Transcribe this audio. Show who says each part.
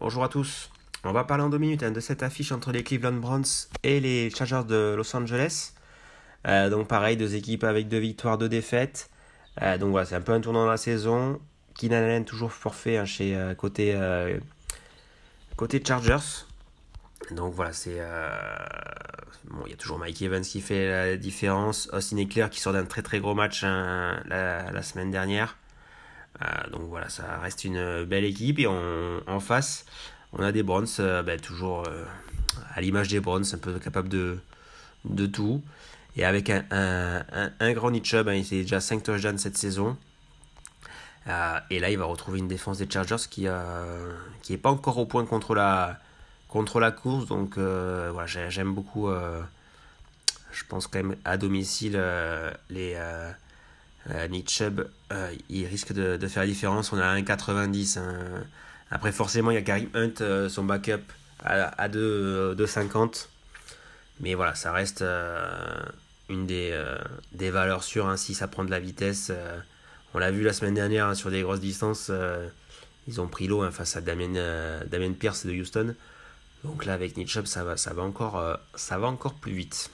Speaker 1: Bonjour à tous. On va parler en deux minutes hein, de cette affiche entre les Cleveland Browns et les Chargers de Los Angeles. Euh, donc pareil, deux équipes avec deux victoires, deux défaites. Euh, donc voilà, c'est un peu un tournant de la saison. Keenan toujours forfait hein, chez euh, côté, côté Chargers. Donc voilà, c'est bon, il y a toujours Mike Evans qui fait la différence, Austin Eckler qui sort d'un très très gros match hein, la, semaine dernière. donc voilà, ça reste une belle équipe et en face, on a des Browns ben, toujours à l'image des Browns, un peu capable de, tout. Et avec un, grand Nick hein, il fait déjà 5 touchdowns cette saison. Euh, et là, il va retrouver une défense des Chargers qui n'est euh, pas encore au point contre la, course. Donc euh, j'aime beaucoup. je pense quand même à domicile, les Nick Chubb, il risque de, faire la différence. On a un 90. Hein. Après, forcément, il y a Karim Hunt, son backup, à, à 2,50. Mais voilà, ça reste une des, des valeurs sûres hein, si ça prend de la vitesse. Euh, on l'a vu la semaine dernière sur des grosses distances, euh, ils ont pris l'eau hein, face à Damien, Damien Pierce de Houston. Donc là avec Nietzsche ça va, encore, ça va encore plus vite.